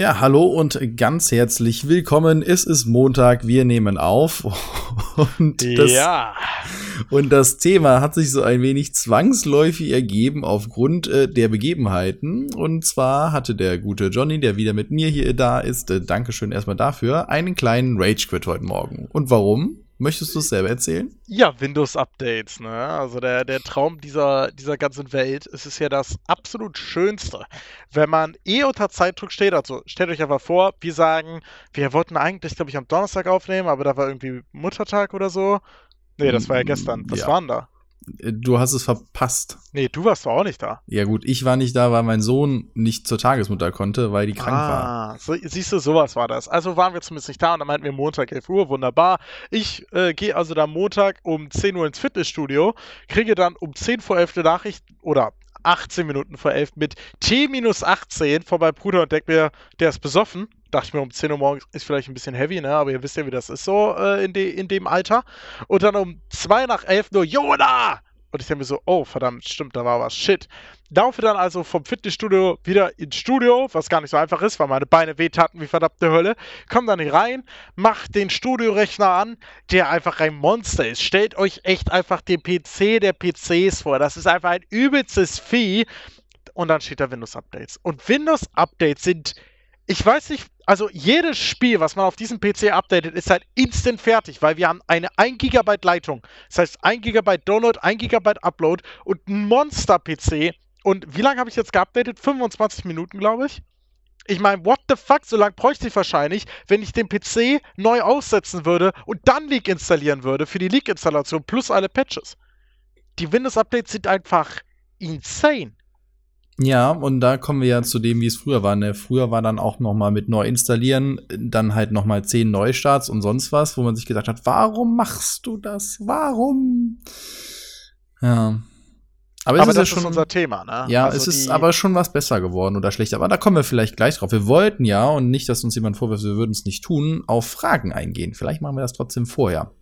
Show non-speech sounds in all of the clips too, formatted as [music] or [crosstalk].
Ja, hallo und ganz herzlich willkommen. Es ist Montag, wir nehmen auf. [laughs] Und das, ja. und das Thema hat sich so ein wenig zwangsläufig ergeben aufgrund äh, der Begebenheiten. Und zwar hatte der gute Johnny, der wieder mit mir hier da ist, äh, Dankeschön erstmal dafür, einen kleinen Rage-Quit heute Morgen. Und warum? Möchtest du es selber erzählen? Ja, Windows-Updates, ne? Also der, der Traum dieser, dieser ganzen Welt. Es ist ja das absolut Schönste, wenn man eh unter Zeitdruck steht. Also stellt euch einfach vor, wir sagen, wir wollten eigentlich, glaube ich, am Donnerstag aufnehmen, aber da war irgendwie Muttertag oder so. Nee, das war ja gestern. Was Ja. war denn da? Du hast es verpasst. Nee, du warst doch auch nicht da. Ja gut, ich war nicht da, weil mein Sohn nicht zur Tagesmutter konnte, weil die krank war. ah, so, siehst du, sowas war das. Also waren wir zumindest nicht da und dann meinten wir Montag 11 Uhr, wunderbar. Ich äh, gehe also dann Montag um 10 Uhr ins Fitnessstudio, kriege dann um 10 vor 11 eine Nachricht oder 18 Minuten vor 11 mit T-18 von meinem Bruder und denke mir, der ist besoffen. Dachte ich mir, um 10 Uhr morgens ist vielleicht ein bisschen heavy, ne? Aber ihr wisst ja, wie das ist so äh, in, de in dem Alter. Und dann um 2 nach 11 nur, Jona! Und ich denke mir so, oh, verdammt, stimmt, da war was. Shit. Laufe dann also vom Fitnessstudio wieder ins Studio, was gar nicht so einfach ist, weil meine Beine wehtaten wie verdammte Hölle. Komm dann hier rein, mach den Studiorechner an, der einfach ein Monster ist. Stellt euch echt einfach den PC der PCs vor. Das ist einfach ein übelstes Vieh. Und dann steht da Windows-Updates. Und Windows-Updates sind, ich weiß nicht, also jedes Spiel, was man auf diesem PC updatet, ist halt instant fertig, weil wir haben eine 1 GB Leitung. Das heißt 1 GB Download, 1 GB Upload und ein Monster-PC. Und wie lange habe ich jetzt geupdatet? 25 Minuten, glaube ich. Ich meine, what the fuck, so lange bräuchte ich wahrscheinlich, wenn ich den PC neu aussetzen würde und dann Leak installieren würde für die Leak-Installation plus alle Patches. Die Windows-Updates sind einfach insane. Ja, und da kommen wir ja zu dem, wie es früher war. Ne? Früher war dann auch noch mal mit neu installieren, dann halt noch mal zehn Neustarts und sonst was, wo man sich gedacht hat, warum machst du das? Warum? Ja. Aber, es Aber ist das ja ist schon unser Thema, ne? Ja, Also es ist aber schon was besser geworden oder schlechter. Aber da kommen wir vielleicht gleich drauf. Wir wollten ja, und nicht, dass uns jemand vorwirft, wir würden es nicht tun, auf Fragen eingehen. Vielleicht machen wir das trotzdem vorher.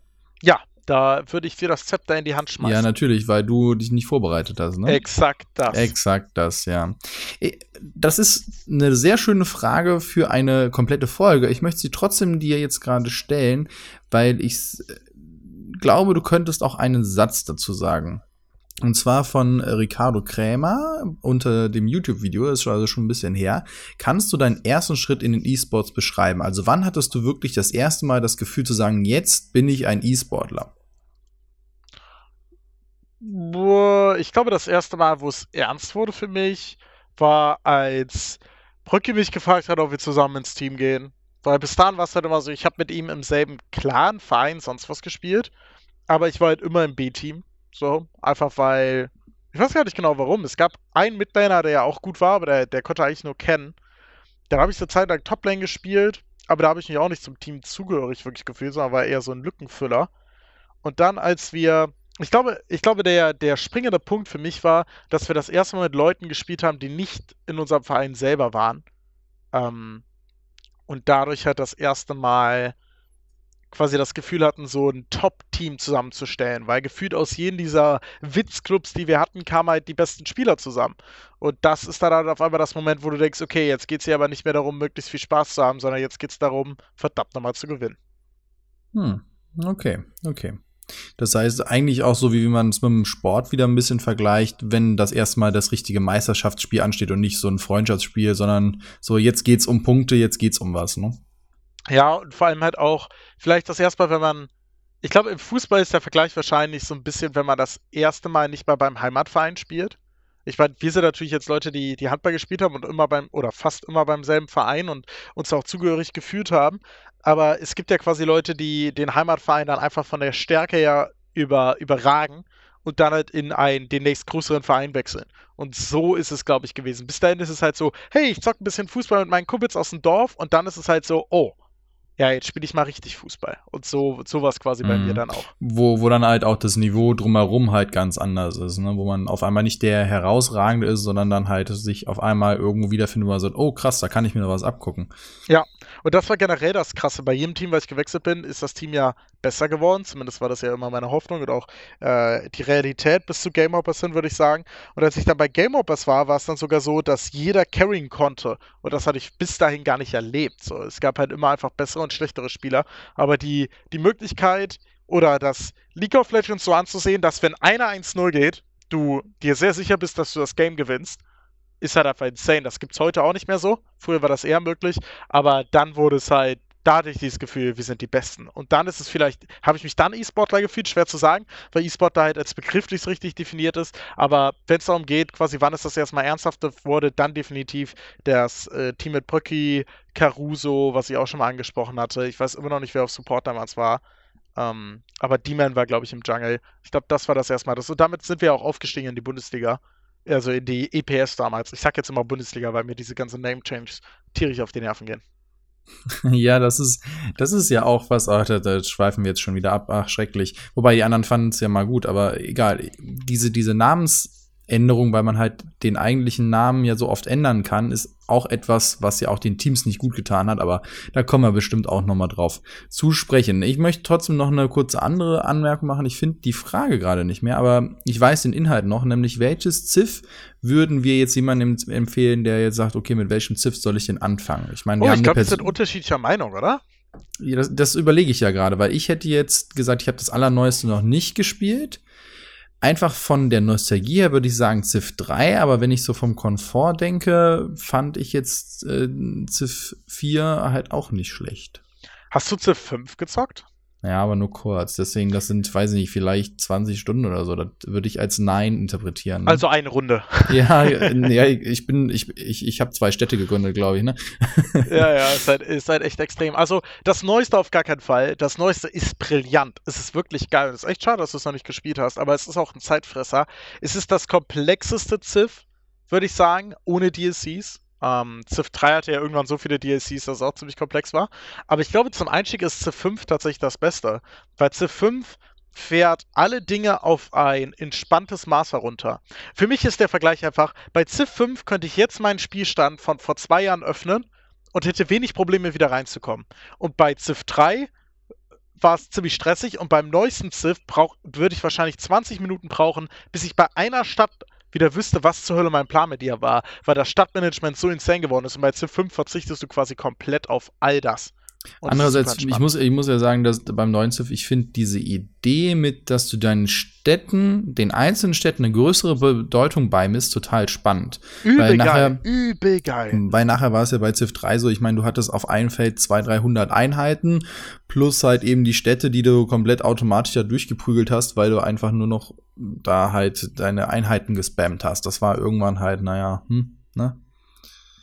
Ja, da würde ich dir das Zepter in die Hand schmeißen. Ja, natürlich, weil du dich nicht vorbereitet hast. Ne? Exakt das. Exakt das, ja. Eh, Das ist eine sehr schöne Frage für eine komplette Folge. Ich möchte sie trotzdem dir jetzt gerade stellen, weil ich s- glaube, du könntest auch einen Satz dazu sagen. Und zwar von Ricardo Krämer unter dem YouTube-Video, das ist also schon ein bisschen her. Kannst du deinen ersten Schritt in den E-Sports beschreiben? Also wann hattest du wirklich das erste Mal das Gefühl zu sagen, jetzt bin ich ein E-Sportler? Ich glaube, das erste Mal, wo es ernst wurde für mich, war, als Brücke mich gefragt hat, ob wir zusammen ins Team gehen. Weil bis dahin war es halt immer so, ich habe mit ihm im selben Clan, Verein, sonst was gespielt. Aber ich war halt immer im B-Team. So, einfach weil. Ich weiß gar nicht genau warum. Es gab einen Midlaner, der ja auch gut war, aber der, der konnte eigentlich nur kennen. Dann habe ich eine Zeit lang Toplane gespielt, aber da habe ich mich auch nicht zum Team zugehörig wirklich gefühlt, sondern war eher so ein Lückenfüller. Und dann, als wir ich glaube, ich glaube der, der springende Punkt für mich war, dass wir das erste Mal mit Leuten gespielt haben, die nicht in unserem Verein selber waren. Ähm, und dadurch halt das erste Mal quasi das Gefühl hatten, so ein Top-Team zusammenzustellen, weil gefühlt aus jedem dieser Witzclubs, die wir hatten, kamen halt die besten Spieler zusammen. Und das ist dann halt auf einmal das Moment, wo du denkst, okay, jetzt geht es hier aber nicht mehr darum, möglichst viel Spaß zu haben, sondern jetzt geht es darum, verdammt nochmal zu gewinnen. Hm, okay, okay. Das heißt, eigentlich auch so, wie man es mit dem Sport wieder ein bisschen vergleicht, wenn das erstmal das richtige Meisterschaftsspiel ansteht und nicht so ein Freundschaftsspiel, sondern so, jetzt geht's um Punkte, jetzt geht's um was, ne? Ja, und vor allem halt auch, vielleicht das erste Mal, wenn man, ich glaube, im Fußball ist der Vergleich wahrscheinlich so ein bisschen, wenn man das erste Mal nicht mal beim Heimatverein spielt. Ich meine, wir sind natürlich jetzt Leute, die, die Handball gespielt haben und immer beim, oder fast immer beim selben Verein und uns auch zugehörig gefühlt haben. Aber es gibt ja quasi Leute, die den Heimatverein dann einfach von der Stärke her über, überragen und dann halt in einen, den nächstgrößeren Verein wechseln. Und so ist es, glaube ich, gewesen. Bis dahin ist es halt so, hey, ich zock ein bisschen Fußball mit meinen Kumpels aus dem Dorf und dann ist es halt so, oh, ja, jetzt spiele ich mal richtig Fußball. Und so, so war es quasi bei Mhm. mir dann auch. Wo, wo dann halt auch das Niveau drumherum halt ganz anders ist, ne? Wo man auf einmal nicht der herausragende ist, sondern dann halt sich auf einmal irgendwo wiederfindet, wo man sagt, oh krass, da kann ich mir noch was abgucken. Und das war generell das Krasse. Bei jedem Team, was ich gewechselt bin, ist das Team ja besser geworden. Zumindest war das ja immer meine Hoffnung und auch äh, die Realität bis zu Game Hoppers hin, würde ich sagen. Und als ich dann bei Game Hoppers war, war es dann sogar so, dass jeder carrying konnte. Und das hatte ich bis dahin gar nicht erlebt. So, es gab halt immer einfach bessere und schlechtere Spieler. Aber die, die Möglichkeit oder das League of Legends so anzusehen, dass wenn einer 1-0 geht, du dir sehr sicher bist, dass du das Game gewinnst, ist halt einfach insane. Das gibt es heute auch nicht mehr so. Früher war das eher möglich, aber dann wurde es halt da hatte ich dieses Gefühl, wir sind die Besten. Und dann ist es vielleicht, habe ich mich dann E-Sportler gefühlt, schwer zu sagen, weil E-Sport da halt als Begriff nicht richtig definiert ist. Aber wenn es darum geht, quasi wann es das erstmal ernsthaft wurde, dann definitiv das äh, Team mit Brücki, Caruso, was ich auch schon mal angesprochen hatte. Ich weiß immer noch nicht, wer auf Support damals war. Ähm, aber D-Man war, glaube ich, im Jungle. Ich glaube, das war das erstmal. Das, und damit sind wir auch aufgestiegen in die Bundesliga. Also in die EPS damals. Ich sag jetzt immer Bundesliga, weil mir diese ganzen Name-Changes tierisch auf die Nerven gehen. [laughs] Ja, das ist, das ist ja auch was, ach, da, da schweifen wir jetzt schon wieder ab, ach, schrecklich. Wobei die anderen fanden es ja mal gut, aber egal. Diese, diese Namens, Änderung, weil man halt den eigentlichen Namen ja so oft ändern kann, ist auch etwas, was ja auch den Teams nicht gut getan hat, aber da kommen wir bestimmt auch noch mal drauf zu sprechen. Ich möchte trotzdem noch eine kurze andere Anmerkung machen. Ich finde die Frage gerade nicht mehr, aber ich weiß den Inhalt noch, nämlich welches Ziff würden wir jetzt jemandem empfehlen, der jetzt sagt, okay, mit welchem Ziff soll ich denn anfangen? Ich meine, oh, ich glaube, wir sind unterschiedlicher Meinung, oder? Das, das überlege ich ja gerade, weil ich hätte jetzt gesagt, ich habe das allerneueste noch nicht gespielt einfach von der Nostalgie her würde ich sagen Civ 3, aber wenn ich so vom Komfort denke, fand ich jetzt äh, Civ 4 halt auch nicht schlecht. Hast du Civ 5 gezockt? Ja, aber nur kurz. Deswegen, das sind, weiß ich nicht, vielleicht 20 Stunden oder so. Das würde ich als Nein interpretieren. Ne? Also eine Runde. [laughs] Ja, ja ich bin, ich, ich, ich habe zwei Städte gegründet, glaube ich, ne? [laughs] Ja, ja, ist halt, ist halt echt extrem. Also das Neueste auf gar keinen Fall. Das Neueste ist brillant. Es ist wirklich geil. Es ist echt schade, dass du es noch nicht gespielt hast, aber es ist auch ein Zeitfresser. Es ist das komplexeste Civ, würde ich sagen, ohne DLCs. Ähm, Civ 3 hatte ja irgendwann so viele DLCs, dass es auch ziemlich komplex war. Aber ich glaube, zum Einstieg ist Civ 5 tatsächlich das Beste. Weil Civ 5 fährt alle Dinge auf ein entspanntes Maß herunter. Für mich ist der Vergleich einfach, bei Civ 5 könnte ich jetzt meinen Spielstand von vor zwei Jahren öffnen und hätte wenig Probleme wieder reinzukommen. Und bei Civ 3 war es ziemlich stressig und beim neuesten Civ würde ich wahrscheinlich 20 Minuten brauchen, bis ich bei einer Stadt wieder wüsste, was zur Hölle mein Plan mit dir war, weil das Stadtmanagement so insane geworden ist und bei Civ 5 verzichtest du quasi komplett auf all das. Und Andererseits, ich muss, ich muss ja sagen, dass beim neuen Civ, ich finde diese Idee mit, dass du deinen Städten, den einzelnen Städten eine größere Bedeutung beimisst, total spannend. Übel weil nachher, geil, übel geil. Weil nachher war es ja bei Civ 3 so, ich meine, du hattest auf einem Feld 200, 300 Einheiten plus halt eben die Städte, die du komplett automatisch da durchgeprügelt hast, weil du einfach nur noch da halt deine Einheiten gespammt hast. Das war irgendwann halt, naja, hm, ne?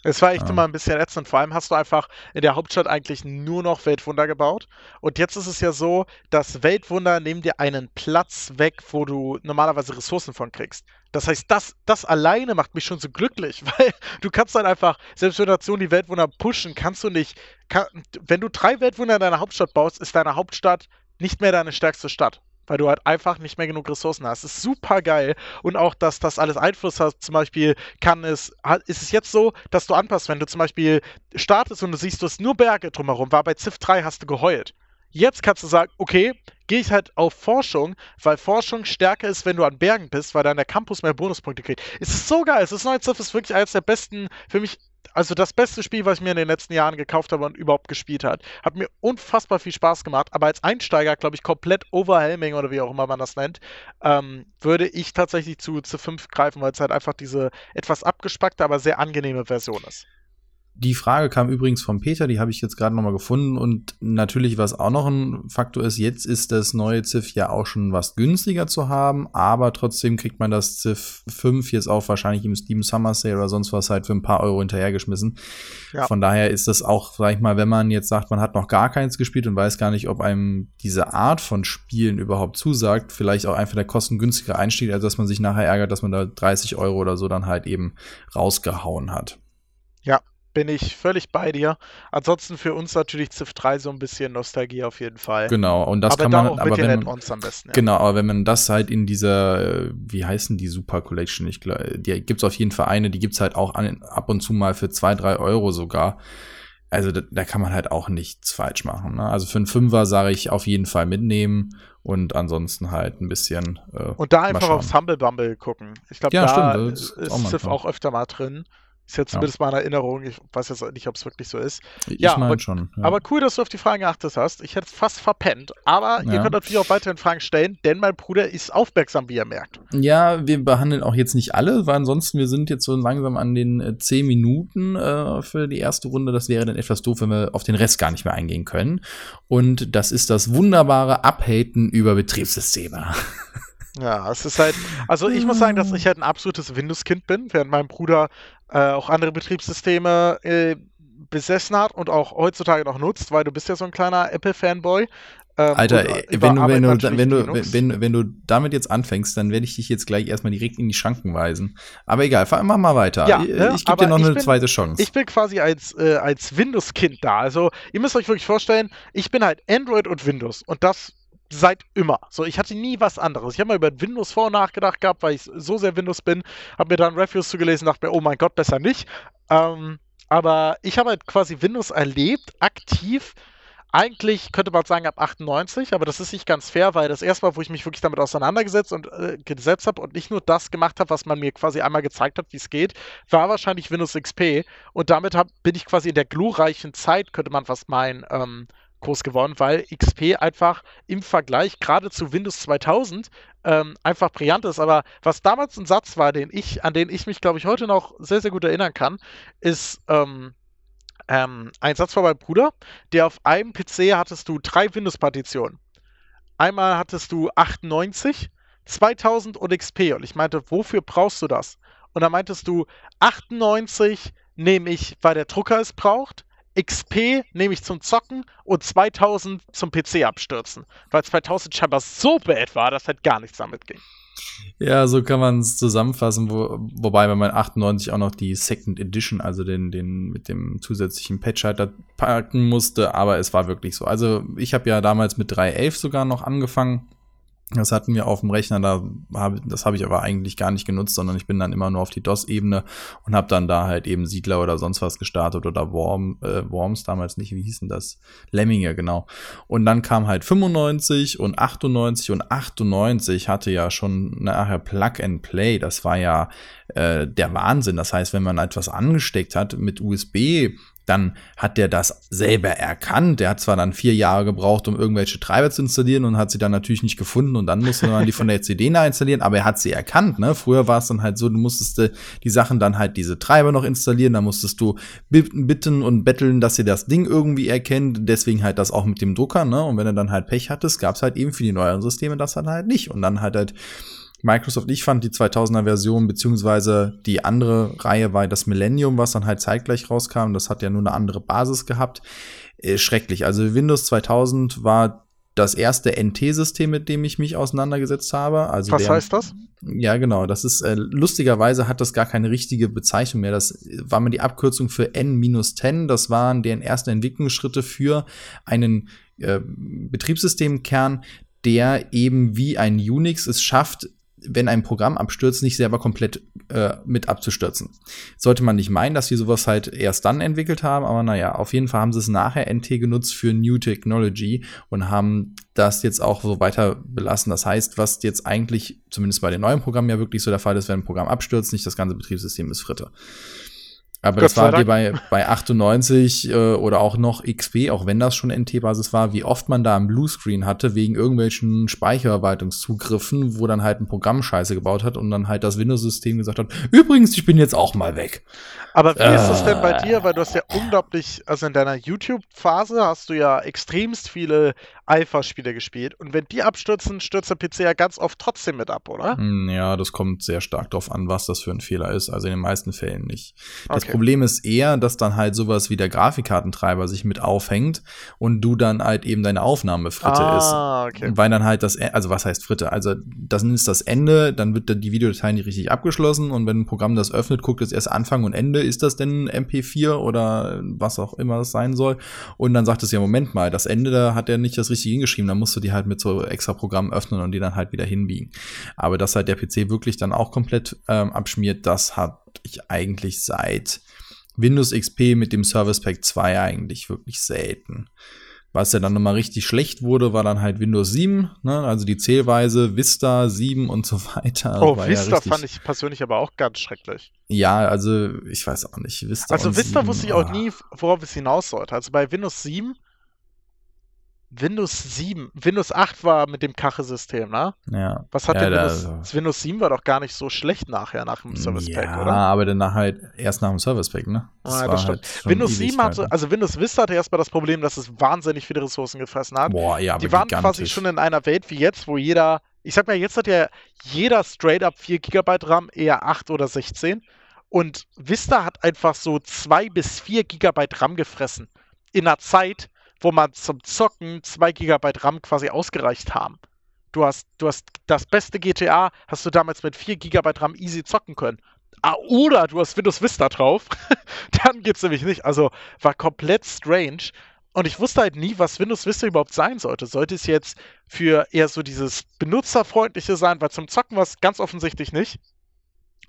Es war echt ja. immer ein bisschen ätzend. Vor allem hast du einfach in der Hauptstadt eigentlich nur noch Weltwunder gebaut. Und jetzt ist es ja so, dass Weltwunder nehmen dir einen Platz weg, wo du normalerweise Ressourcen von kriegst. Das heißt, das, das alleine macht mich schon so glücklich, [laughs] weil du kannst dann einfach, selbst wenn Nationen die Weltwunder pushen, kannst du nicht, kann, wenn du drei Weltwunder in deiner Hauptstadt baust, ist deine Hauptstadt nicht mehr deine stärkste Stadt weil du halt einfach nicht mehr genug Ressourcen hast. Das ist super geil und auch, dass das alles Einfluss hat. Zum Beispiel kann es, ist es jetzt so, dass du anpasst, wenn du zum Beispiel startest und du siehst, du hast nur Berge drumherum, war bei Civ 3 hast du geheult. Jetzt kannst du sagen, okay, gehe ich halt auf Forschung, weil Forschung stärker ist, wenn du an Bergen bist, weil dann der Campus mehr Bonuspunkte kriegt. Es ist so geil. Das neue Civ ist wirklich eines der besten, für mich also das beste Spiel, was ich mir in den letzten Jahren gekauft habe und überhaupt gespielt hat. Hat mir unfassbar viel Spaß gemacht, aber als Einsteiger, glaube ich, komplett overwhelming oder wie auch immer man das nennt, ähm, würde ich tatsächlich zu C5 greifen, weil es halt einfach diese etwas abgespackte, aber sehr angenehme Version ist. Die Frage kam übrigens von Peter, die habe ich jetzt gerade nochmal gefunden. Und natürlich, was auch noch ein Faktor ist, jetzt ist das neue Ziff ja auch schon was günstiger zu haben, aber trotzdem kriegt man das Ziff 5 jetzt auch wahrscheinlich im Steam Summer Sale oder sonst was halt für ein paar Euro hinterhergeschmissen. Ja. Von daher ist das auch, sag ich mal, wenn man jetzt sagt, man hat noch gar keins gespielt und weiß gar nicht, ob einem diese Art von Spielen überhaupt zusagt, vielleicht auch einfach der kostengünstige Einstieg, als dass man sich nachher ärgert, dass man da 30 Euro oder so dann halt eben rausgehauen hat. Bin ich völlig bei dir. Ansonsten für uns natürlich Civ 3 so ein bisschen Nostalgie auf jeden Fall. Genau, und das aber kann man aber wenn man, am besten, ja. Genau, aber wenn man das halt in dieser wie heißen die Super Collection, ich glaube, die gibt's auf jeden Fall eine, die gibt's halt auch an, ab und zu mal für zwei drei Euro sogar. also da, da, kann man halt auch nichts falsch machen. Ne? Also für einen Fünfer sage ich auf jeden Fall mitnehmen und ansonsten halt ein bisschen. Äh, und da einfach aufs Humble Bumble gucken. Ich glaube, ja, da stimmt, ist Civ auch öfter mal drin. Ist jetzt zumindest ja. meine Erinnerung. Ich weiß jetzt nicht, ob es wirklich so ist. Ich ja, meine schon. Ja. Aber cool, dass du auf die Fragen geachtet hast. Ich hätte es fast verpennt. Aber ja. ihr könnt natürlich auch weiterhin Fragen stellen, denn mein Bruder ist aufmerksam, wie ihr merkt. Ja, wir behandeln auch jetzt nicht alle, weil ansonsten wir sind jetzt so langsam an den äh, 10 Minuten äh, für die erste Runde. Das wäre dann etwas doof, wenn wir auf den Rest gar nicht mehr eingehen können. Und das ist das wunderbare Abhaten über Betriebssysteme. Ja, es ist halt, also ich muss sagen, dass ich halt ein absolutes Windows-Kind bin, während mein Bruder äh, auch andere Betriebssysteme äh, besessen hat und auch heutzutage noch nutzt, weil du bist ja so ein kleiner Apple-Fanboy. Ähm, Alter, wenn du, wenn, du, wenn, du, wenn, wenn, du damit jetzt anfängst, dann werde ich dich jetzt gleich erstmal direkt in die Schranken weisen. Aber egal, mach mal weiter. Ja, ne? Ich gebe dir noch eine bin, zweite Chance. Ich bin quasi als, äh, als Windows-Kind da. Also, ihr müsst euch wirklich vorstellen, ich bin halt Android und Windows. Und das seit immer. So, ich hatte nie was anderes. Ich habe mal über Windows vor nachgedacht gehabt, weil ich so sehr Windows bin, habe mir dann Reviews zugelesen, dachte mir, oh mein Gott, besser nicht. Ähm, aber ich habe halt quasi Windows erlebt, aktiv. Eigentlich könnte man sagen ab 98, aber das ist nicht ganz fair, weil das erste Mal, wo ich mich wirklich damit auseinandergesetzt und äh, gesetzt habe und nicht nur das gemacht habe, was man mir quasi einmal gezeigt hat, wie es geht, war wahrscheinlich Windows XP. Und damit hab, bin ich quasi in der glorreichen Zeit, könnte man fast meinen, ähm, groß geworden, weil XP einfach im Vergleich gerade zu Windows 2000 ähm, einfach brillant ist. Aber was damals ein Satz war, den ich, an den ich mich, glaube ich, heute noch sehr, sehr gut erinnern kann, ist ähm, ähm, ein Satz von meinem Bruder, der auf einem PC hattest du drei Windows-Partitionen. Einmal hattest du 98, 2000 und XP. Und ich meinte, wofür brauchst du das? Und dann meintest du, 98 nehme ich, weil der Drucker es braucht. XP nehme ich zum Zocken und 2000 zum PC abstürzen. Weil 2000 scheinbar so bad war, dass halt gar nichts damit ging. Ja, so kann man es zusammenfassen, wo, wobei man 98 auch noch die Second Edition, also den, den mit dem zusätzlichen Patch halt packen musste, aber es war wirklich so. Also ich habe ja damals mit 3.11 sogar noch angefangen das hatten wir auf dem Rechner, da hab, das habe ich aber eigentlich gar nicht genutzt, sondern ich bin dann immer nur auf die DOS-Ebene und habe dann da halt eben Siedler oder sonst was gestartet oder Worm, äh, Worms damals nicht, wie hießen das? Lemminge, genau. Und dann kam halt 95 und 98 und 98 hatte ja schon nachher Plug and Play. Das war ja äh, der Wahnsinn. Das heißt, wenn man etwas angesteckt hat mit USB dann hat der das selber erkannt. Der hat zwar dann vier Jahre gebraucht, um irgendwelche Treiber zu installieren und hat sie dann natürlich nicht gefunden und dann musste man die von der CD installieren, aber er hat sie erkannt. Ne? Früher war es dann halt so, du musstest äh, die Sachen dann halt diese Treiber noch installieren, dann musstest du bitten und betteln, dass sie das Ding irgendwie erkennt. Deswegen halt das auch mit dem Drucker. Ne? Und wenn du dann halt Pech hattest, gab es halt eben für die neueren Systeme das dann halt nicht. Und dann halt halt Microsoft, ich fand die 2000er Version, beziehungsweise die andere Reihe war das Millennium, was dann halt zeitgleich rauskam. Das hat ja nur eine andere Basis gehabt. Äh, schrecklich. Also Windows 2000 war das erste NT-System, mit dem ich mich auseinandergesetzt habe. Also was heißt das? Ja, genau. Das ist äh, lustigerweise hat das gar keine richtige Bezeichnung mehr. Das war mal die Abkürzung für N-10. Das waren deren ersten Entwicklungsschritte für einen äh, Betriebssystemkern, der eben wie ein Unix es schafft, wenn ein Programm abstürzt, nicht selber komplett äh, mit abzustürzen. Sollte man nicht meinen, dass sie sowas halt erst dann entwickelt haben, aber naja, auf jeden Fall haben sie es nachher NT genutzt für New Technology und haben das jetzt auch so weiter belassen. Das heißt, was jetzt eigentlich, zumindest bei den neuen Programmen ja wirklich so der Fall ist, wenn ein Programm abstürzt, nicht das ganze Betriebssystem ist Fritte. Aber Gott das war dir bei, bei 98 äh, oder auch noch XP, auch wenn das schon NT-Basis war, wie oft man da einen Bluescreen hatte, wegen irgendwelchen Speicherverwaltungszugriffen, wo dann halt ein Programm Scheiße gebaut hat und dann halt das Windows-System gesagt hat, übrigens, ich bin jetzt auch mal weg. Aber wie äh. ist das denn bei dir? Weil du hast ja unglaublich, also in deiner YouTube-Phase hast du ja extremst viele Alpha-Spiele gespielt. Und wenn die abstürzen, stürzt der PC ja ganz oft trotzdem mit ab, oder? Hm, ja, das kommt sehr stark darauf an, was das für ein Fehler ist. Also in den meisten Fällen nicht. Das okay. Problem ist eher, dass dann halt sowas wie der Grafikkartentreiber sich mit aufhängt und du dann halt eben deine Aufnahme Fritte ah, ist. Okay. Weil dann halt das, e, also was heißt Fritte? Also das ist das Ende, dann wird die Videodatei nicht richtig abgeschlossen und wenn ein Programm das öffnet, guckt es erst Anfang und Ende, ist das denn MP4 oder was auch immer es sein soll? Und dann sagt es ja, Moment mal, das Ende, da hat er nicht das richtig hingeschrieben, da musst du die halt mit so extra Programmen öffnen und die dann halt wieder hinbiegen. Aber dass halt der PC wirklich dann auch komplett ähm, abschmiert, das hat ich eigentlich seit Windows XP mit dem Service Pack 2 eigentlich wirklich selten. Was ja dann nochmal richtig schlecht wurde, war dann halt Windows 7, ne? also die Zählweise, Vista 7 und so weiter. Oh, Vista ja fand ich persönlich aber auch ganz schrecklich. Ja, also ich weiß auch nicht. Vista also Vista 7, wusste ich auch ah. nie, worauf es hinaus sollte. Also bei Windows 7 Windows 7, Windows 8 war mit dem Kache-System, ne? Ja. Was hat ja, denn Windows, also. Windows 7 war doch gar nicht so schlecht nachher nach dem Service Pack, ja, oder? Ja, aber danach halt erst nach dem Service Pack, ne? Das ah, das stimmt. Halt Windows 7 hatte, also Windows Vista hatte erstmal das Problem, dass es wahnsinnig viele Ressourcen gefressen hat. Boah, ja, Die waren gigantisch. quasi schon in einer Welt wie jetzt, wo jeder, ich sag mal, jetzt hat ja jeder straight up 4 GB RAM, eher 8 oder 16. Und Vista hat einfach so 2 bis 4 GB RAM gefressen. In einer Zeit, wo man zum Zocken 2 GB RAM quasi ausgereicht haben. Du hast, du hast das beste GTA, hast du damals mit 4 GB RAM easy zocken können. Ah, oder du hast Windows Vista drauf, [laughs] dann geht's nämlich nicht. Also war komplett strange. Und ich wusste halt nie, was Windows Vista überhaupt sein sollte. Sollte es jetzt für eher so dieses benutzerfreundliche sein, weil zum Zocken war es ganz offensichtlich nicht.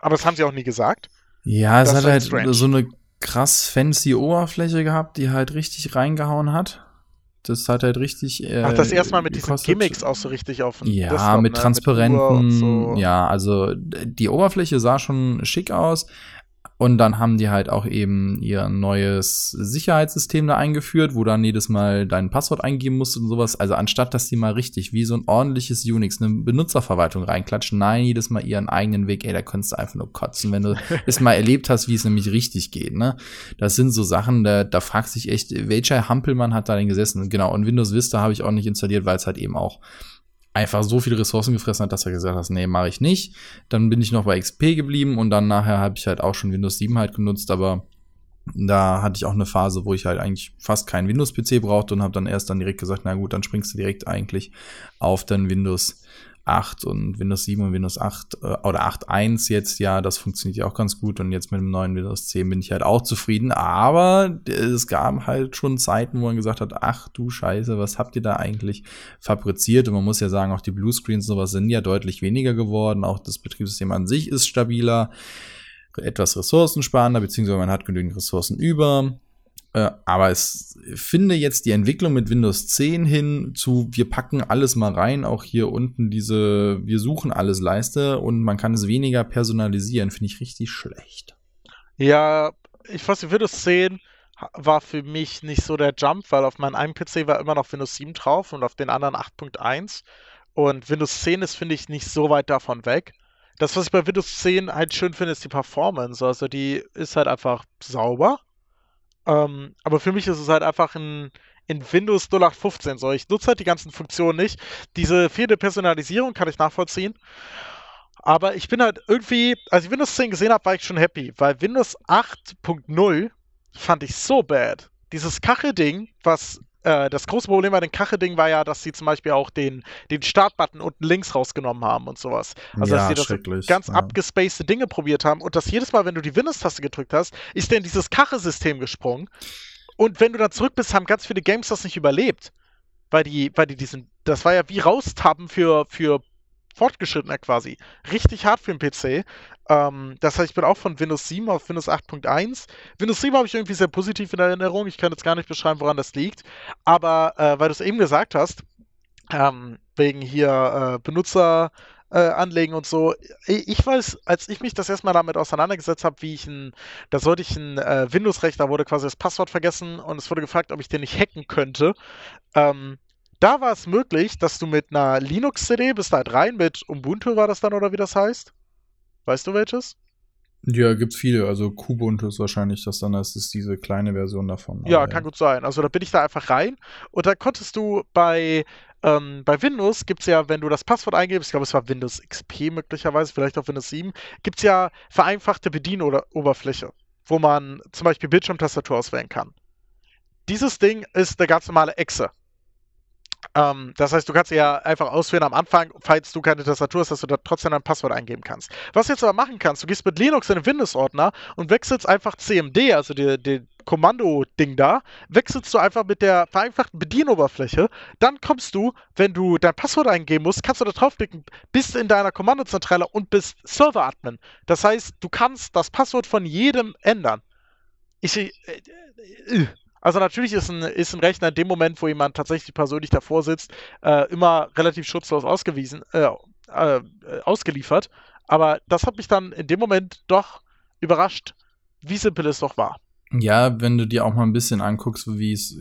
Aber das haben sie auch nie gesagt. Ja, es das hat halt strange. so eine krass fancy Oberfläche gehabt, die halt richtig reingehauen hat. Das hat halt richtig. Äh, Ach, das erstmal mit diesen Gimmicks auch so richtig auf den Ja, Desktop, mit ne? transparenten. Mit so. Ja, also die Oberfläche sah schon schick aus. Und dann haben die halt auch eben ihr neues Sicherheitssystem da eingeführt, wo dann jedes Mal dein Passwort eingeben musst und sowas. Also anstatt, dass die mal richtig wie so ein ordentliches Unix, eine Benutzerverwaltung reinklatschen, nein, jedes Mal ihren eigenen Weg, ey, da könntest du einfach nur kotzen, wenn du [laughs] es mal erlebt hast, wie es nämlich richtig geht, ne? Das sind so Sachen, da, da fragt sich echt, welcher Hampelmann hat da denn gesessen? Genau, und Windows Vista habe ich auch nicht installiert, weil es halt eben auch einfach so viele Ressourcen gefressen hat, dass er gesagt hat, nee, mache ich nicht. Dann bin ich noch bei XP geblieben und dann nachher habe ich halt auch schon Windows 7 halt genutzt, aber da hatte ich auch eine Phase, wo ich halt eigentlich fast keinen Windows-PC brauchte und habe dann erst dann direkt gesagt, na gut, dann springst du direkt eigentlich auf den Windows 8 und Windows 7 und Windows 8 äh, oder 8.1 jetzt, ja, das funktioniert ja auch ganz gut und jetzt mit dem neuen Windows 10 bin ich halt auch zufrieden, aber es gab halt schon Zeiten, wo man gesagt hat, ach du Scheiße, was habt ihr da eigentlich fabriziert? Und man muss ja sagen, auch die Bluescreens sowas sind ja deutlich weniger geworden, auch das Betriebssystem an sich ist stabiler, etwas ressourcensparender, beziehungsweise man hat genügend Ressourcen über aber es finde jetzt die Entwicklung mit Windows 10 hin zu, wir packen alles mal rein, auch hier unten diese, wir suchen alles Leiste und man kann es weniger personalisieren, finde ich richtig schlecht. Ja, ich weiß nicht, Windows 10 war für mich nicht so der Jump, weil auf meinem einen PC war immer noch Windows 7 drauf und auf den anderen 8.1. Und Windows 10 ist, finde ich, nicht so weit davon weg. Das, was ich bei Windows 10 halt schön finde, ist die Performance. Also die ist halt einfach sauber. Ähm, aber für mich ist es halt einfach ein, in Windows 0815 so. Ich nutze halt die ganzen Funktionen nicht. Diese fehlende Personalisierung kann ich nachvollziehen. Aber ich bin halt irgendwie, als ich Windows 10 gesehen habe, war ich schon happy, weil Windows 8.0 fand ich so bad. Dieses Kachelding, was äh, das große Problem bei den Kache-Ding war ja, dass sie zum Beispiel auch den, den Startbutton unten links rausgenommen haben und sowas. Also, ja, dass sie das ganz ja. abgespacede Dinge probiert haben und dass jedes Mal, wenn du die Windows-Taste gedrückt hast, ist der in dieses Kache-System gesprungen. Und wenn du dann zurück bist, haben ganz viele Games das nicht überlebt. Weil die, weil die diesen, das war ja wie raustappen für, für Fortgeschrittener quasi. Richtig hart für den PC. Ähm, das heißt, ich bin auch von Windows 7 auf Windows 8.1. Windows 7 habe ich irgendwie sehr positiv in Erinnerung. Ich kann jetzt gar nicht beschreiben, woran das liegt. Aber äh, weil du es eben gesagt hast, ähm, wegen hier äh, Benutzer äh, anlegen und so. Ich weiß, als ich mich das erstmal damit auseinandergesetzt habe, wie ich ein, da sollte ich ein äh, Windows-Recht, wurde quasi das Passwort vergessen und es wurde gefragt, ob ich den nicht hacken könnte. Ähm, da war es möglich, dass du mit einer Linux-CD bist halt rein, mit Ubuntu war das dann oder wie das heißt? Weißt du welches? Ja, gibt's viele. Also Kubuntu ist wahrscheinlich das dann, das ist diese kleine Version davon. Ja, Aber, kann ja. gut sein. Also da bin ich da einfach rein und da konntest du bei, ähm, bei Windows gibt's ja, wenn du das Passwort eingibst, ich glaube es war Windows XP möglicherweise, vielleicht auch Windows 7, gibt's ja vereinfachte Bedienoberfläche, wo man zum Beispiel Bildschirmtastatur auswählen kann. Dieses Ding ist der ganz normale Exe. Ähm, das heißt, du kannst ja einfach auswählen am Anfang, falls du keine Tastatur hast, dass du da trotzdem dein Passwort eingeben kannst. Was du jetzt aber machen kannst, du gehst mit Linux in den Windows-Ordner und wechselst einfach CMD, also den Kommando-Ding da, wechselst du einfach mit der vereinfachten Bedienoberfläche. Dann kommst du, wenn du dein Passwort eingeben musst, kannst du da draufklicken, bist in deiner Kommandozentrale und bist Server-Admin. Das heißt, du kannst das Passwort von jedem ändern. ich, äh, äh, also natürlich ist ein, ist ein Rechner in dem Moment, wo jemand tatsächlich persönlich davor sitzt, äh, immer relativ schutzlos ausgewiesen, äh, äh, ausgeliefert. Aber das hat mich dann in dem Moment doch überrascht, wie simpel es doch war. Ja, wenn du dir auch mal ein bisschen anguckst, wie es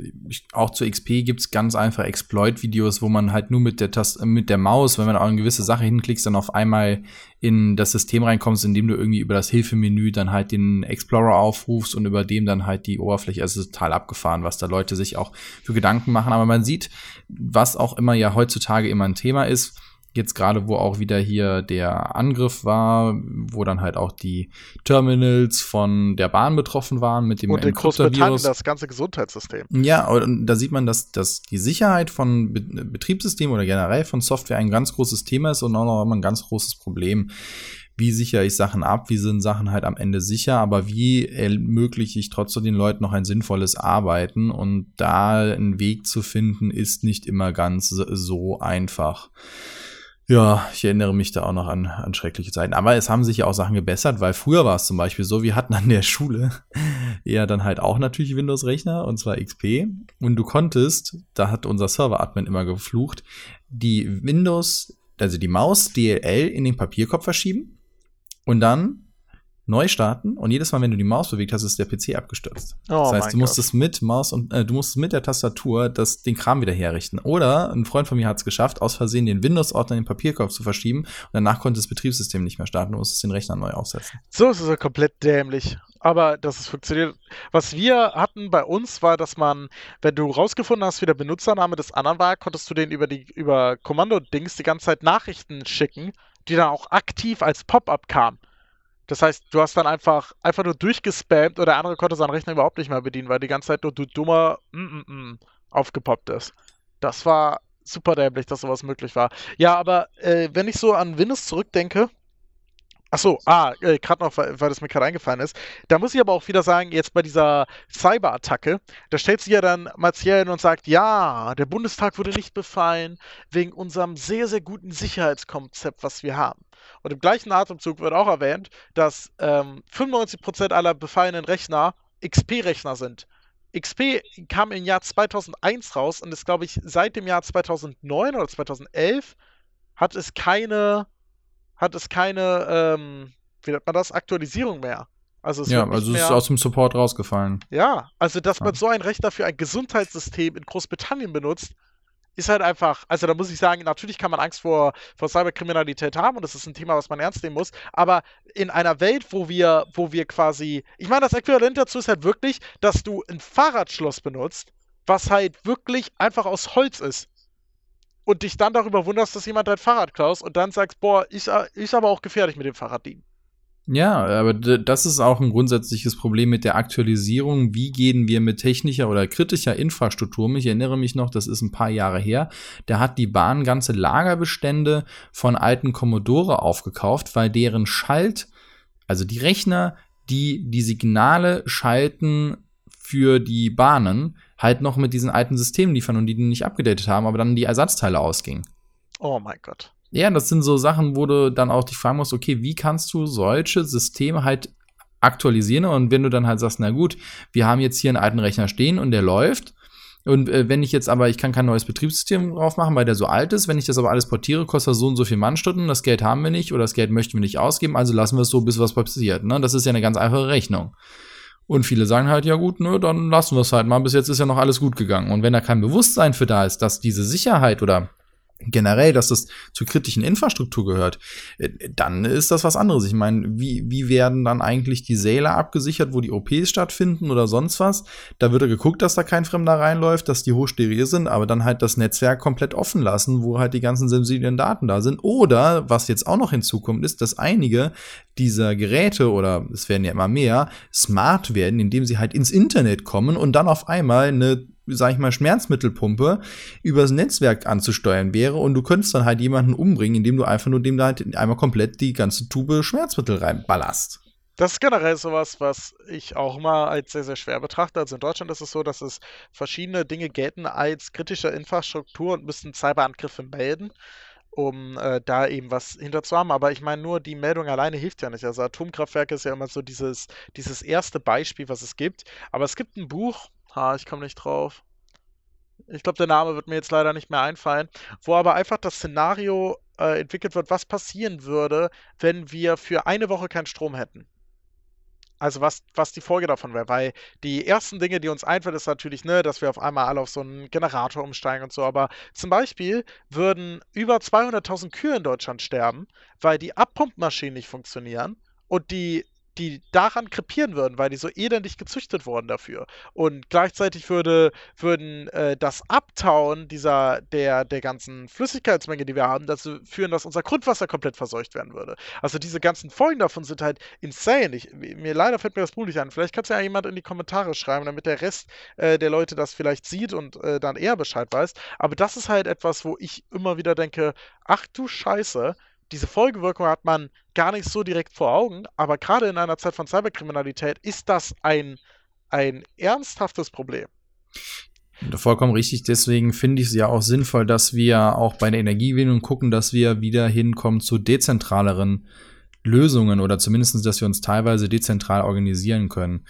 auch zu XP gibt es ganz einfach Exploit-Videos, wo man halt nur mit der Tast mit der Maus, wenn man auch eine gewisse Sache hinklickst, dann auf einmal in das System reinkommst, indem du irgendwie über das Hilfemenü dann halt den Explorer aufrufst und über dem dann halt die Oberfläche. Also total abgefahren, was da Leute sich auch für Gedanken machen. Aber man sieht, was auch immer ja heutzutage immer ein Thema ist jetzt gerade, wo auch wieder hier der Angriff war, wo dann halt auch die Terminals von der Bahn betroffen waren mit dem Und in Großbritannien das ganze Gesundheitssystem. Ja, und da sieht man, dass, dass die Sicherheit von Be Betriebssystemen oder generell von Software ein ganz großes Thema ist und auch noch immer ein ganz großes Problem. Wie sichere ich Sachen ab? Wie sind Sachen halt am Ende sicher? Aber wie ermögliche ich trotzdem den Leuten noch ein sinnvolles Arbeiten? Und da einen Weg zu finden, ist nicht immer ganz so einfach. Ja, ich erinnere mich da auch noch an, an schreckliche Zeiten. Aber es haben sich ja auch Sachen gebessert, weil früher war es zum Beispiel so, wir hatten an der Schule [laughs] ja dann halt auch natürlich Windows-Rechner und zwar XP. Und du konntest, da hat unser Server-Admin immer geflucht, die Windows, also die Maus DLL in den Papierkorb verschieben und dann neu starten und jedes Mal, wenn du die Maus bewegt hast, ist der PC abgestürzt. Oh das heißt, du musstest Gott. mit Maus und äh, du musstest mit der Tastatur das, den Kram wieder herrichten. Oder ein Freund von mir hat es geschafft, aus Versehen den Windows-Ordner in den Papierkorb zu verschieben und danach konnte das Betriebssystem nicht mehr starten, du musstest den Rechner neu aufsetzen. So ist es ja komplett dämlich. Aber dass es funktioniert. Was wir hatten bei uns war, dass man, wenn du rausgefunden hast, wie der Benutzername des anderen war, konntest du den über die über Kommando-Dings die ganze Zeit Nachrichten schicken, die dann auch aktiv als Pop-up kamen. Das heißt, du hast dann einfach, einfach nur durchgespammt oder der andere konnte seinen Rechner überhaupt nicht mehr bedienen, weil die ganze Zeit nur du dummer mm, mm, mm, aufgepoppt ist. Das war super dämlich, dass sowas möglich war. Ja, aber äh, wenn ich so an Windows zurückdenke, Achso, ah, äh, gerade noch, weil, weil das mir gerade eingefallen ist. Da muss ich aber auch wieder sagen, jetzt bei dieser Cyberattacke, da stellt sich ja dann Martial hin und sagt, ja, der Bundestag wurde nicht befallen wegen unserem sehr, sehr guten Sicherheitskonzept, was wir haben. Und im gleichen Atemzug wird auch erwähnt, dass ähm, 95% aller befallenen Rechner XP-Rechner sind. XP kam im Jahr 2001 raus und ist, glaube ich, seit dem Jahr 2009 oder 2011 hat es keine, hat es keine, ähm, wie nennt man das, Aktualisierung mehr. Also es ja, also es ist aus dem Support rausgefallen. Ja, also dass man so ein Rechner für ein Gesundheitssystem in Großbritannien benutzt, ist halt einfach, also da muss ich sagen, natürlich kann man Angst vor, vor Cyberkriminalität haben und das ist ein Thema, was man ernst nehmen muss, aber in einer Welt, wo wir, wo wir quasi, ich meine, das Äquivalent dazu ist halt wirklich, dass du ein Fahrradschloss benutzt, was halt wirklich einfach aus Holz ist. Und dich dann darüber wunderst, dass jemand dein Fahrrad klaust und dann sagst, boah, ist, ist aber auch gefährlich mit dem Fahrrad dienen. Ja, aber das ist auch ein grundsätzliches Problem mit der Aktualisierung. Wie gehen wir mit technischer oder kritischer Infrastruktur? Ich erinnere mich noch, das ist ein paar Jahre her. Da hat die Bahn ganze Lagerbestände von alten Commodore aufgekauft, weil deren Schalt, also die Rechner, die die Signale schalten für die Bahnen, halt noch mit diesen alten Systemen liefern und die nicht abgedatet haben, aber dann die Ersatzteile ausgingen. Oh mein Gott. Ja, das sind so Sachen, wo du dann auch dich fragen musst, okay, wie kannst du solche Systeme halt aktualisieren? Und wenn du dann halt sagst, na gut, wir haben jetzt hier einen alten Rechner stehen und der läuft. Und äh, wenn ich jetzt aber, ich kann kein neues Betriebssystem drauf machen, weil der so alt ist. Wenn ich das aber alles portiere, kostet das so und so viel Mannstunden. Das Geld haben wir nicht oder das Geld möchten wir nicht ausgeben. Also lassen wir es so, bis was passiert. Ne? Das ist ja eine ganz einfache Rechnung. Und viele sagen halt, ja gut, nö, dann lassen wir es halt mal. Bis jetzt ist ja noch alles gut gegangen. Und wenn da kein Bewusstsein für da ist, dass diese Sicherheit oder generell, dass das zur kritischen Infrastruktur gehört, äh, dann ist das was anderes. Ich meine, wie, wie werden dann eigentlich die Säle abgesichert, wo die OPs stattfinden oder sonst was? Da wird ja geguckt, dass da kein Fremder reinläuft, dass die hochsteril sind, aber dann halt das Netzwerk komplett offen lassen, wo halt die ganzen sensiblen Daten da sind. Oder, was jetzt auch noch hinzukommt, ist, dass einige dieser Geräte oder es werden ja immer mehr smart werden, indem sie halt ins Internet kommen und dann auf einmal eine sag ich mal, Schmerzmittelpumpe übers Netzwerk anzusteuern wäre und du könntest dann halt jemanden umbringen, indem du einfach nur dem da halt einmal komplett die ganze Tube Schmerzmittel reinballerst. Das ist generell sowas, was ich auch immer als sehr, sehr schwer betrachte. Also in Deutschland ist es so, dass es verschiedene Dinge gelten als kritische Infrastruktur und müssen Cyberangriffe melden. um äh, da eben was hinter zu haben. Aber ich meine, nur die Meldung alleine hilft ja nicht. Also Atomkraftwerke ist ja immer so dieses, dieses erste Beispiel, was es gibt. Aber es gibt ein Buch, ha, ich komme nicht drauf. Ich glaube, der Name wird mir jetzt leider nicht mehr einfallen, wo aber einfach das Szenario äh, entwickelt wird, was passieren würde, wenn wir für eine Woche keinen Strom hätten. Also was, was die Folge davon wäre, weil die ersten Dinge, die uns einfallen, ist natürlich, ne, dass wir auf einmal alle auf so einen Generator umsteigen und so, aber zum Beispiel würden über 200.000 Kühe in Deutschland sterben, weil die Abpumpmaschinen nicht funktionieren und die die daran krepieren würden, weil die so elendig gezüchtet wurden dafür. Und gleichzeitig würde, würden äh, das Abtauen dieser, der, der ganzen Flüssigkeitsmenge, die wir haben, dazu führen, dass unser Grundwasser komplett verseucht werden würde. Also diese ganzen Folgen davon sind halt insane. Ich, mir leider fällt mir das Buch nicht an. Vielleicht kann es ja jemand in die Kommentare schreiben, damit der Rest äh, der Leute das vielleicht sieht und äh, dann eher Bescheid weiß. Aber das ist halt etwas, wo ich immer wieder denke, ach du Scheiße, diese Folgewirkung hat man gar nicht so direkt vor Augen, aber gerade in einer Zeit von Cyberkriminalität ist das ein, ein ernsthaftes Problem. Vollkommen richtig. Deswegen finde ich es ja auch sinnvoll, dass wir auch bei der Energiegewinnung gucken, dass wir wieder hinkommen zu dezentraleren Lösungen oder zumindest, dass wir uns teilweise dezentral organisieren können.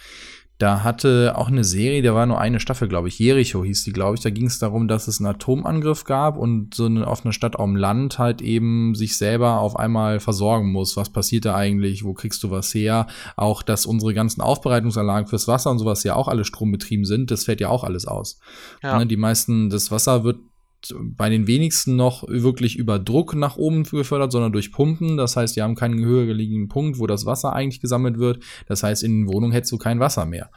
Da hatte auch eine Serie, da war nur eine Staffel, glaube ich. Jericho hieß die, glaube ich. Da ging es darum, dass es einen Atomangriff gab und so eine, auf einer Stadt auf dem Land halt eben sich selber auf einmal versorgen muss. Was passiert da eigentlich? Wo kriegst du was her? Auch, dass unsere ganzen Aufbereitungsanlagen fürs Wasser und sowas ja auch alle strombetrieben sind. Das fällt ja auch alles aus. Ja. Ne, die meisten, das Wasser wird bei den wenigsten noch wirklich über Druck nach oben gefördert, sondern durch Pumpen. Das heißt, die haben keinen höher gelegenen Punkt, wo das Wasser eigentlich gesammelt wird. Das heißt, in den Wohnungen hättest du kein Wasser mehr.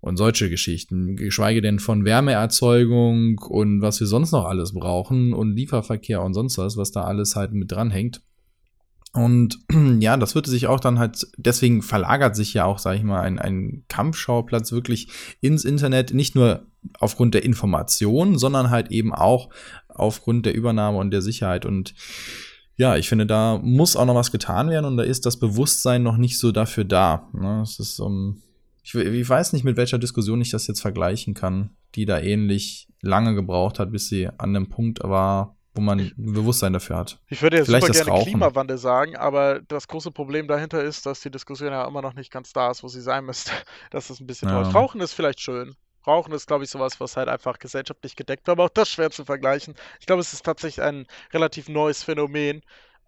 Und solche Geschichten, geschweige denn von Wärmeerzeugung und was wir sonst noch alles brauchen und Lieferverkehr und sonst was, was da alles halt mit dranhängt. Und [clears throat] ja, das würde sich auch dann halt, deswegen verlagert sich ja auch, sag ich mal, ein, ein Kampfschauplatz wirklich ins Internet, nicht nur aufgrund der Information, sondern halt eben auch aufgrund der Übernahme und der Sicherheit. Und ja, ich finde, da muss auch noch was getan werden und da ist das Bewusstsein noch nicht so dafür da. Ne? Es ist um, ich, ich weiß nicht, mit welcher Diskussion ich das jetzt vergleichen kann, die da ähnlich lange gebraucht hat, bis sie an dem Punkt war, wo man ein Bewusstsein dafür hat. Ich würde ja Vielleicht super gerne Rauchen. Klimawandel sagen, aber das große Problem dahinter ist, dass die Diskussion ja immer noch nicht ganz da ist, wo sie sein müsste. [laughs] Das ist ein bisschen ja. Rauchen ist vielleicht schön. Rauchen ist, glaube ich, sowas, was halt einfach gesellschaftlich gedeckt wird, aber auch das schwer zu vergleichen. Ich glaube, es ist tatsächlich ein relativ neues Phänomen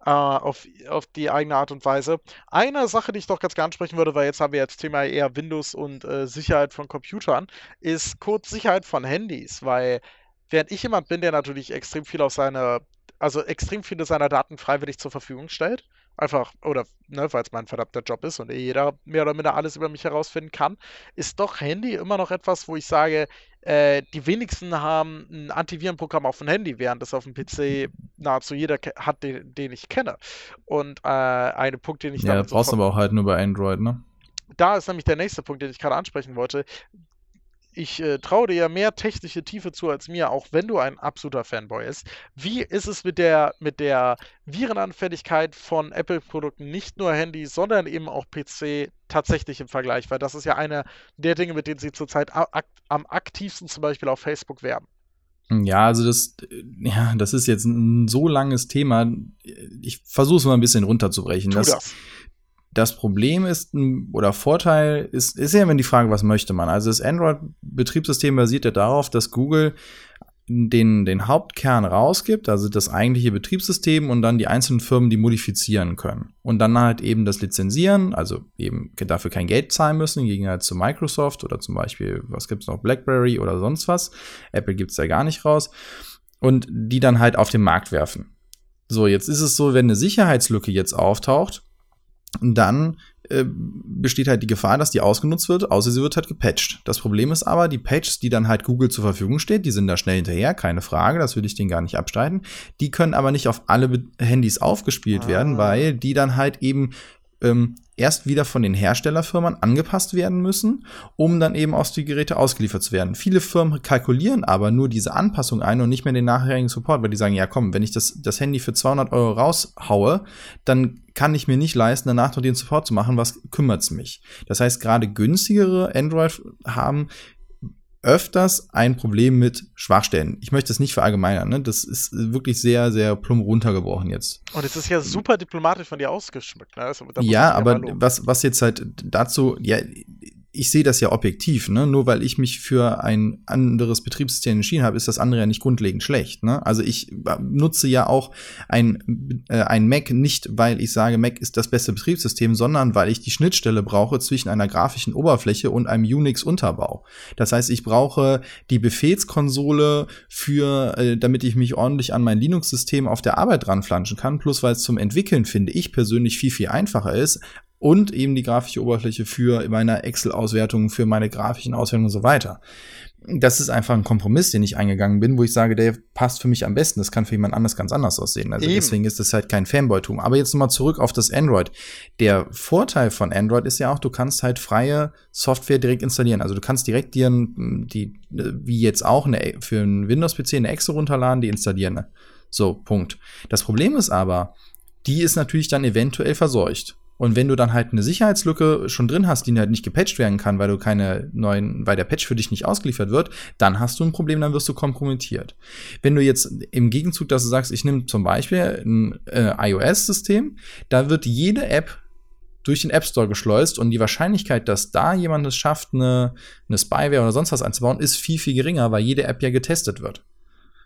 äh, auf, auf die eigene Art und Weise. Eine Sache, die ich doch ganz gerne ansprechen würde, weil jetzt haben wir jetzt Thema eher Windows und äh, Sicherheit von Computern, ist kurz Sicherheit von Handys, weil Während ich jemand bin, der natürlich extrem viel auf seine, also extrem viele seiner Daten freiwillig zur Verfügung stellt. Einfach, oder, ne, weil es mein verdammter Job ist und eh jeder mehr oder minder alles über mich herausfinden kann, ist doch Handy immer noch etwas, wo ich sage, äh, die wenigsten haben ein Antivirenprogramm auf dem Handy, während es auf dem PC nahezu jeder hat, den, den, ich kenne. Und äh, ein Punkt, den ich Ja, brauchst du aber auch halt nur bei Android, ne? Da ist nämlich der nächste Punkt, den ich gerade ansprechen wollte ich äh, traue dir ja mehr technische Tiefe zu als mir, auch wenn du ein absoluter Fanboy bist. Wie ist es mit der, mit der Virenanfälligkeit von Apple-Produkten, nicht nur Handys, sondern eben auch PC tatsächlich im Vergleich? Weil das ist ja einer der Dinge, mit denen sie zurzeit ak am aktivsten zum Beispiel auf Facebook werben. Ja, also das, ja, das ist jetzt ein so langes Thema. Ich versuche es mal ein bisschen runterzubrechen. Das. das das Problem ist, oder Vorteil ist, ist ja immer die Frage, was möchte man. Also das Android-Betriebssystem basiert ja darauf, dass Google den, den Hauptkern rausgibt, also das eigentliche Betriebssystem und dann die einzelnen Firmen, die modifizieren können. Und dann halt eben das Lizenzieren, also eben dafür kein Geld zahlen müssen, im Gegensatz zu Microsoft oder zum Beispiel, was gibt's noch, BlackBerry oder sonst was. Apple gibt's ja gar nicht raus. Und die dann halt auf den Markt werfen. So, jetzt ist es so, wenn eine Sicherheitslücke jetzt auftaucht, dann äh, besteht halt die Gefahr, dass die ausgenutzt wird, außer sie wird halt gepatcht. Das Problem ist aber, die Patches, die dann halt Google zur Verfügung steht, die sind da schnell hinterher, keine Frage, das würde ich denen gar nicht abstreiten. Die können aber nicht auf alle Handys aufgespielt ah. werden, weil die dann halt eben ähm, erst wieder von den Herstellerfirmen angepasst werden müssen, um dann eben aus die Geräte ausgeliefert zu werden. Viele Firmen kalkulieren aber nur diese Anpassung ein und nicht mehr den nachherigen Support, weil die sagen, ja komm, wenn ich das, das Handy für 200 Euro raushaue, dann kann ich mir nicht leisten, danach noch den Support zu machen, was kümmert's mich. Das heißt, gerade günstigere Android haben öfters ein Problem mit Schwachstellen. Ich möchte es nicht verallgemeinern, ne? Das ist wirklich sehr, sehr plump runtergebrochen jetzt. Und es ist ja super diplomatisch von dir ausgeschmückt. Ne? Also, ja, aber was, was jetzt halt dazu, ja, ich sehe das ja objektiv, ne? Nur weil ich mich für ein anderes Betriebssystem entschieden habe, ist das andere ja nicht grundlegend schlecht. Ne? Also ich äh, nutze ja auch ein, äh, ein Mac nicht, weil ich sage, Mac ist das beste Betriebssystem, sondern weil ich die Schnittstelle brauche zwischen einer grafischen Oberfläche und einem Unix-Unterbau. Das heißt, ich brauche die Befehlskonsole für, äh, damit ich mich ordentlich an mein Linux-System auf der Arbeit ranflanschen kann, plus weil es zum Entwickeln, finde ich persönlich, viel, viel einfacher ist, und eben die grafische Oberfläche für meine Excel-Auswertungen, für meine grafischen Auswertungen und so weiter. Das ist einfach ein Kompromiss, den ich eingegangen bin, wo ich sage, der passt für mich am besten. Das kann für jemand anders ganz anders aussehen. Also Eben. deswegen ist das halt kein Fanboy-Tum. Aber jetzt nochmal zurück auf das Android. Der Vorteil von Android ist ja auch, du kannst halt freie Software direkt installieren. Also du kannst direkt dir die, wie jetzt auch eine, für einen Windows-PC eine Excel runterladen, die installieren. So, Punkt. Das Problem ist aber, die ist natürlich dann eventuell verseucht. Und wenn du dann halt eine Sicherheitslücke schon drin hast, die halt nicht gepatcht werden kann, weil du keine neuen, weil der Patch für dich nicht ausgeliefert wird, dann hast du ein Problem, dann wirst du kompromittiert. Wenn du jetzt im Gegenzug, dass du sagst, ich nehme zum Beispiel ein äh, iOS-System, da wird jede App durch den App Store geschleust und die Wahrscheinlichkeit, dass da jemand es schafft, eine, eine Spyware oder sonst was einzubauen, ist viel, viel geringer, weil jede App ja getestet wird.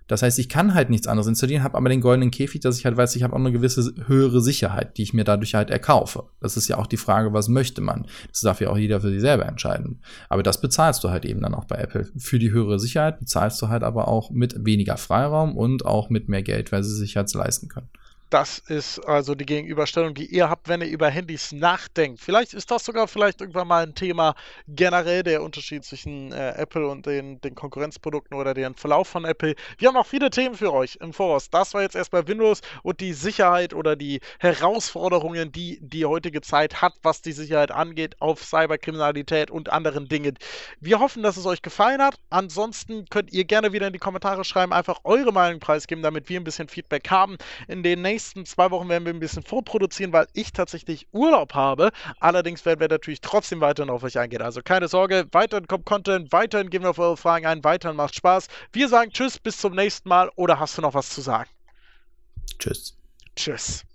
Das heißt, ich kann halt nichts anderes installieren, habe aber den goldenen Käfig, dass ich halt weiß, ich habe auch eine gewisse höhere Sicherheit, die ich mir dadurch halt erkaufe. Das ist ja auch die Frage, was möchte man? Das darf ja auch jeder für sich selber entscheiden. Aber das bezahlst du halt eben dann auch bei Apple. Für die höhere Sicherheit bezahlst du halt aber auch mit weniger Freiraum und auch mit mehr Geld, weil sie sich halt leisten können. Das ist also die Gegenüberstellung, die ihr habt, wenn ihr über Handys nachdenkt. Vielleicht ist das sogar vielleicht irgendwann mal ein Thema generell der Unterschied zwischen äh, Apple und den, den Konkurrenzprodukten oder den Verlauf von Apple. Wir haben auch viele Themen für euch im Voraus. Das war jetzt erstmal Windows und die Sicherheit oder die Herausforderungen, die die heutige Zeit hat, was die Sicherheit angeht, auf Cyberkriminalität und anderen Dingen. Wir hoffen, dass es euch gefallen hat. Ansonsten könnt ihr gerne wieder in die Kommentare schreiben, einfach eure Meinung preisgeben, damit wir ein bisschen Feedback haben. In den nächsten nächsten zwei Wochen werden wir ein bisschen vorproduzieren, weil ich tatsächlich Urlaub habe. Allerdings werden wir natürlich trotzdem weiterhin auf euch eingehen. Also keine Sorge, weiterhin kommt Content, weiterhin gehen wir auf eure Fragen ein, weiterhin macht Spaß. Wir sagen Tschüss, bis zum nächsten Mal oder hast du noch was zu sagen? Tschüss. Tschüss.